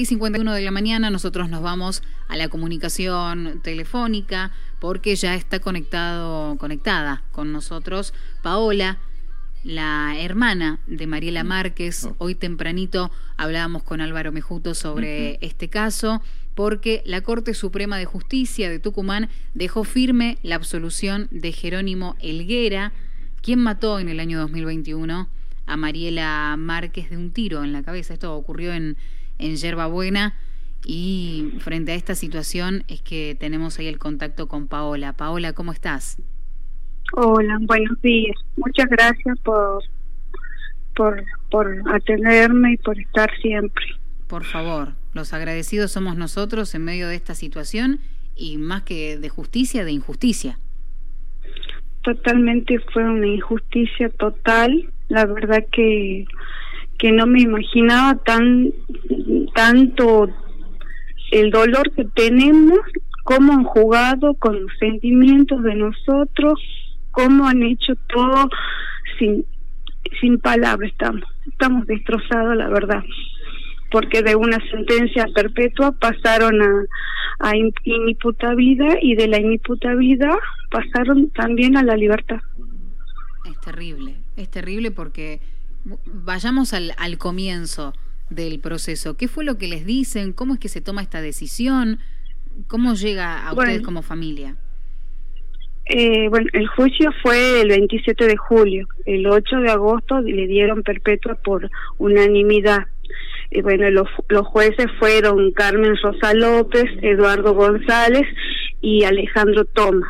y 51 de la mañana nosotros nos vamos a la comunicación telefónica porque ya está conectado, conectada con nosotros Paola, la hermana de Mariela Márquez. Oh. Hoy tempranito hablábamos con Álvaro Mejuto sobre este caso porque la Corte Suprema de Justicia de Tucumán dejó firme la absolución de Jerónimo Elguera, quien mató en el año 2021 a Mariela Márquez de un tiro en la cabeza. Esto ocurrió en en Yerba Buena. Y frente a esta situación es que tenemos ahí el contacto con Paola. Paola, ¿cómo estás? Hola, buenos días. Muchas gracias por, por, por atenderme y por estar siempre. Por favor, los agradecidos somos nosotros en medio de esta situación y más que de justicia, de injusticia. Totalmente fue una injusticia total. La verdad que que no me imaginaba tan tanto el dolor que tenemos, cómo han jugado con los sentimientos de nosotros, cómo han hecho todo sin sin palabras estamos, estamos destrozados la verdad, porque de una sentencia perpetua pasaron a, a inimputabilidad y de la inimputabilidad pasaron también a la libertad. Es terrible, es terrible porque vayamos al, al comienzo del proceso. ¿Qué fue lo que les dicen? ¿Cómo es que se toma esta decisión? ¿Cómo llega a ustedes como familia? Eh, bueno, el juicio fue el 27 de julio. El 8 de agosto le dieron perpetua por unanimidad. Y bueno, los, los jueces fueron Carmen Rosa López, Eduardo González y Alejandro Tomás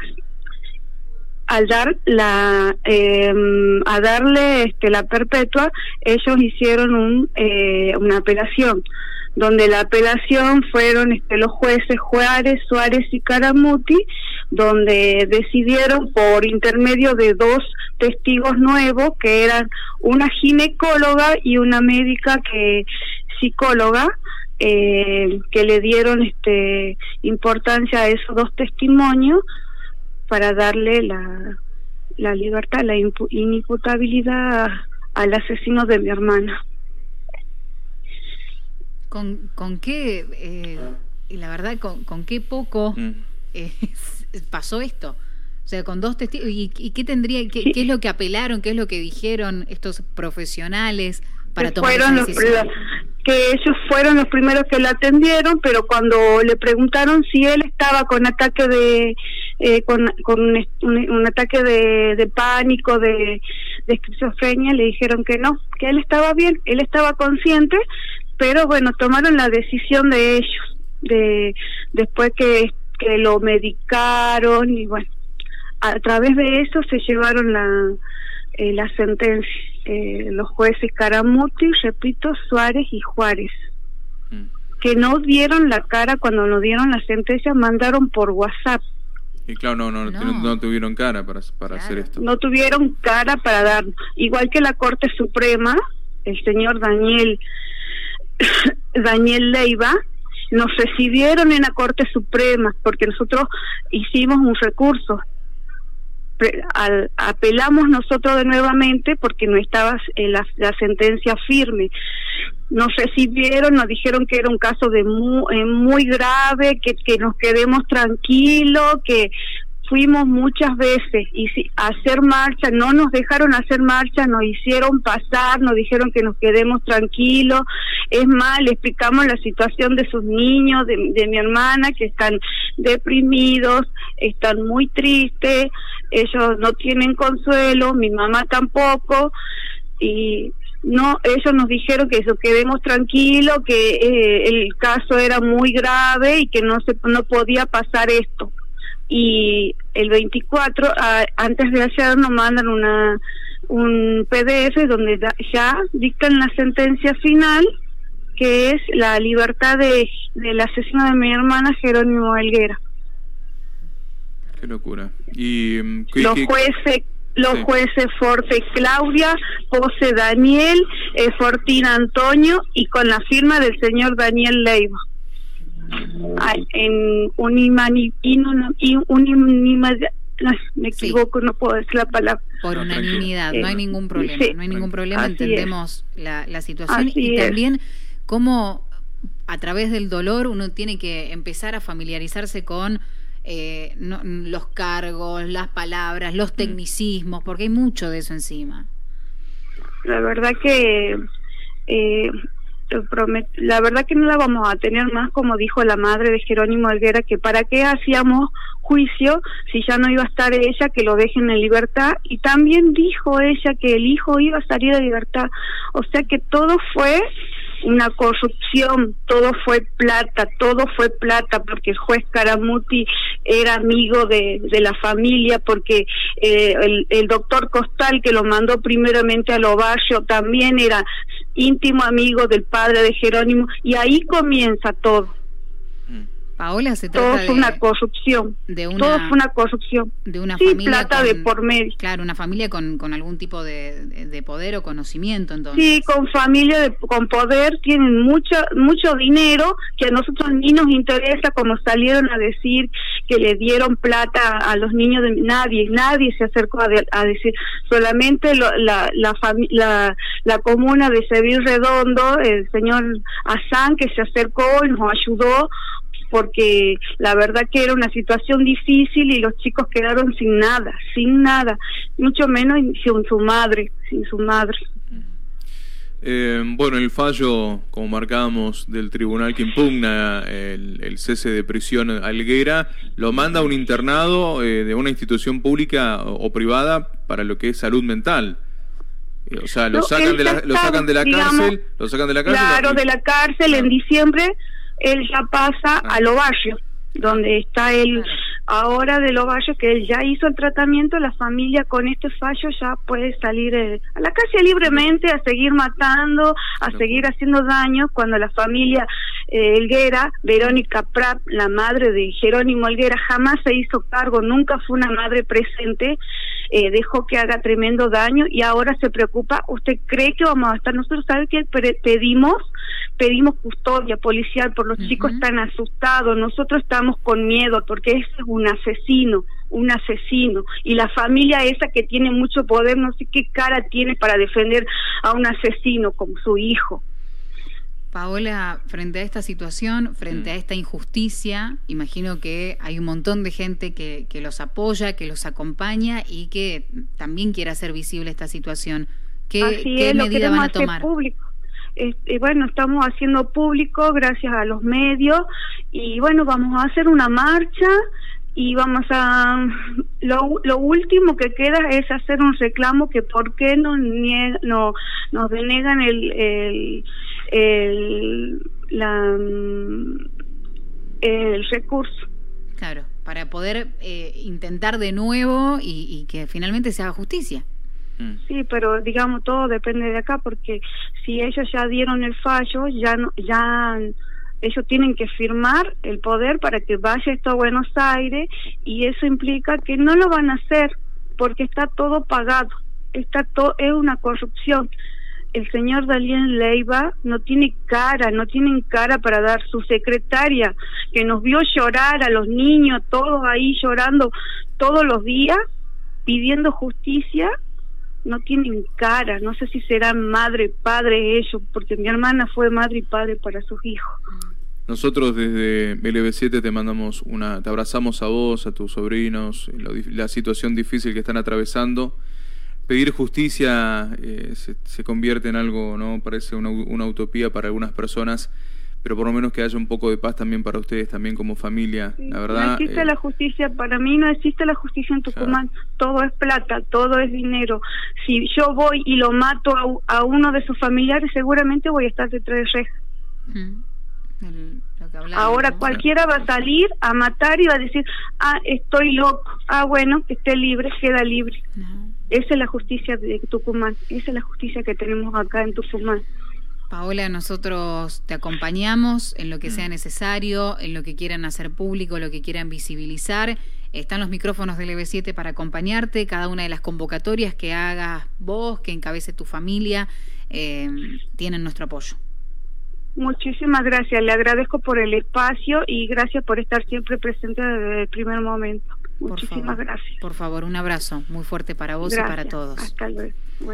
al dar la eh, a darle este la perpetua ellos hicieron un eh, una apelación donde la apelación fueron este, los jueces Juárez, Suárez y Caramuti, donde decidieron por intermedio de dos testigos nuevos, que eran una ginecóloga y una médica que psicóloga, eh, que le dieron este importancia a esos dos testimonios para darle la, la libertad, la inimputabilidad al asesino de mi hermana. ¿Con, con qué, eh, la verdad, con, con qué poco mm. eh, pasó esto? O sea, con dos testigos. ¿Y, qué tendría, qué, qué, es lo que apelaron, qué es lo que dijeron estos profesionales para tomar esa decisión? que ellos fueron los primeros que la atendieron, pero cuando le preguntaron si él estaba con ataque de eh, con, con un, ataque de, de pánico, de, de, esquizofrenia, le dijeron que no, que él estaba bien, él estaba consciente, pero bueno, tomaron la decisión de ellos, de después que, que lo medicaron y bueno, a través de eso se llevaron la, eh, la sentencia eh, los jueces Caramuti, repito, Suárez y Juárez, mm. que no dieron la cara cuando nos dieron la sentencia, mandaron por WhatsApp. Y claro, no, no, no. tuvieron cara para, para hacer esto. No tuvieron cara para dar, igual que la Corte Suprema, el señor Daniel, Daniel Leiva, nos recibieron en la Corte Suprema porque nosotros hicimos un recurso al, apelamos nosotros de nuevamente porque no estaba eh, la, la, sentencia firme. Nos recibieron, nos dijeron que era un caso de muy, eh, muy grave, que, que nos quedemos tranquilos, que fuimos muchas veces y si, hacer marcha, no nos dejaron hacer marcha, nos hicieron pasar, nos dijeron que nos quedemos tranquilos. Es más, le explicamos la situación de sus niños, de, de mi hermana, que están deprimidos, están muy tristes, ellos no tienen consuelo, mi mamá tampoco, y no ellos nos dijeron que eso quedemos tranquilos que eh, el caso era muy grave y que no se no podía pasar esto y el 24, antes de ayer, nos mandan una un PDF donde ya dictan la sentencia final, que es la libertad de del asesino de mi hermana Jerónimo Helguera. Qué locura. Y mm, los jueces los jueces Forte Claudia, José Daniel, eh, Fortina Antonio y con la firma del señor Daniel Leiva. En unimani, me equivoco, no puedo decir la palabra. Por unanimidad, no hay ningún problema, no hay ningún problema, entendemos la, la, situación y también cómo a través del dolor uno tiene que empezar a familiarizarse con eh, los cargos, las palabras, los mm. tecnicismos, porque hay mucho de eso encima. La verdad que eh, la verdad que no la vamos a tener más, como dijo la madre de Jerónimo Alguera, que para qué hacíamos juicio si ya no iba a estar ella, que lo dejen en libertad, y también dijo ella que el hijo iba a salir de libertad, o sea que todo fue una corrupción, todo fue plata, todo fue plata, porque el juez Caramuti era amigo de, de la familia, porque eh, el, doctor Costal, que lo mandó primeramente a Lovario, también era íntimo amigo del padre de Jerónimo, y ahí comienza todo. Paola, se trata Todo fue una corrupción. De una, Todo fue una corrupción. De una sí, familia plata de por medio. Claro, una familia con, con algún tipo de, de, poder o conocimiento, entonces. Sí, con familia de, con poder, tienen mucho, mucho dinero que a nosotros ni nos interesa, como salieron a decir que le dieron plata a los niños de nadie, nadie se acercó a, a decir, solamente la, la, la, la comuna de Seville Redondo, el señor Azán, que se acercó y nos ayudó porque la verdad que era una situación difícil y los chicos quedaron sin nada, sin nada, mucho menos sin su madre, sin su madre. Eh, bueno, el fallo, como marcábamos, del tribunal que impugna el, cese de prisión a Alguera, lo manda a un internado eh, de una institución pública o, privada para lo que es salud mental. Eh, o sea, lo sacan, de la, lo sacan de la cárcel, lo sacan de la cárcel. Claro, de la cárcel en diciembre él ya pasa a Lovallo, donde está él ahora de Lovallo, que él ya hizo el tratamiento, la familia con este fallo ya puede salir eh, a la calle libremente, a seguir matando, a seguir haciendo daño, cuando la familia eh, Elguera, Verónica Prat, la madre de Jerónimo Elguera, jamás se hizo cargo, nunca fue una madre presente, eh, dejó que haga tremendo daño y ahora se preocupa. ¿Usted cree que vamos a estar? Nosotros, ¿sabe que pedimos? Pedimos custodia policial, por los chicos están asustados, nosotros estamos con miedo porque ese es un asesino un asesino y la familia esa que tiene mucho poder no sé qué cara tiene para defender a un asesino como su hijo Paola, frente a esta situación, frente a mm. esta injusticia, imagino que hay un montón de gente que, que los apoya, que los acompaña y que también quiere hacer visible esta situación. ¿Qué, ¿qué medida van a tomar? Público. Este, bueno, estamos haciendo público gracias a los medios y bueno, vamos a hacer una marcha y vamos a lo, lo último que queda es hacer un reclamo que por qué no, no nos denegan el, el el, la, el recurso. Claro, para poder eh, intentar de nuevo y, que finalmente se haga justicia. Mm. Sí, pero digamos todo depende de acá porque si ellos ya dieron el fallo, ya no, ya ellos tienen que firmar el poder para que vaya esto a Buenos Aires y eso implica que no lo van a hacer porque está todo pagado, está todo es una corrupción el señor Dalian Leiva no tiene cara, no tienen cara para dar. Su secretaria, que nos vio llorar a los niños, todos ahí llorando todos los días, pidiendo justicia, no tienen cara, no sé si serán madre, padre ellos, porque mi hermana fue madre y padre para sus hijos. Nosotros desde LB7 te mandamos una, te abrazamos a vos, a tus sobrinos, la situación difícil que están atravesando pedir justicia eh, se, convierte en algo, ¿no? Parece una, utopía para algunas personas, pero por lo menos que haya un poco de paz también para ustedes, también como familia, la verdad. No existe eh, la justicia, para mí no existe la justicia en Tucumán, todo es plata, todo es dinero. Si yo voy y lo mato a, uno de sus familiares, seguramente voy a estar detrás de rejas. Ahora cualquiera va a salir a matar y va a decir, ah, estoy loco, ah, bueno, que esté libre, queda libre. Esa es la justicia de Tucumán, esa es la justicia que tenemos acá en Tucumán. Paola, nosotros te acompañamos en lo que sea mm. necesario, en lo que quieran hacer público, lo que quieran visibilizar. Están los micrófonos del EB7 para acompañarte, cada una de las convocatorias que hagas vos, que encabece tu familia, eh, tienen nuestro apoyo. Muchísimas gracias, le agradezco por el espacio y gracias por estar siempre presente desde el primer momento. Muchísimas gracias. Por favor, un abrazo muy fuerte para vos y para todos. Hasta luego.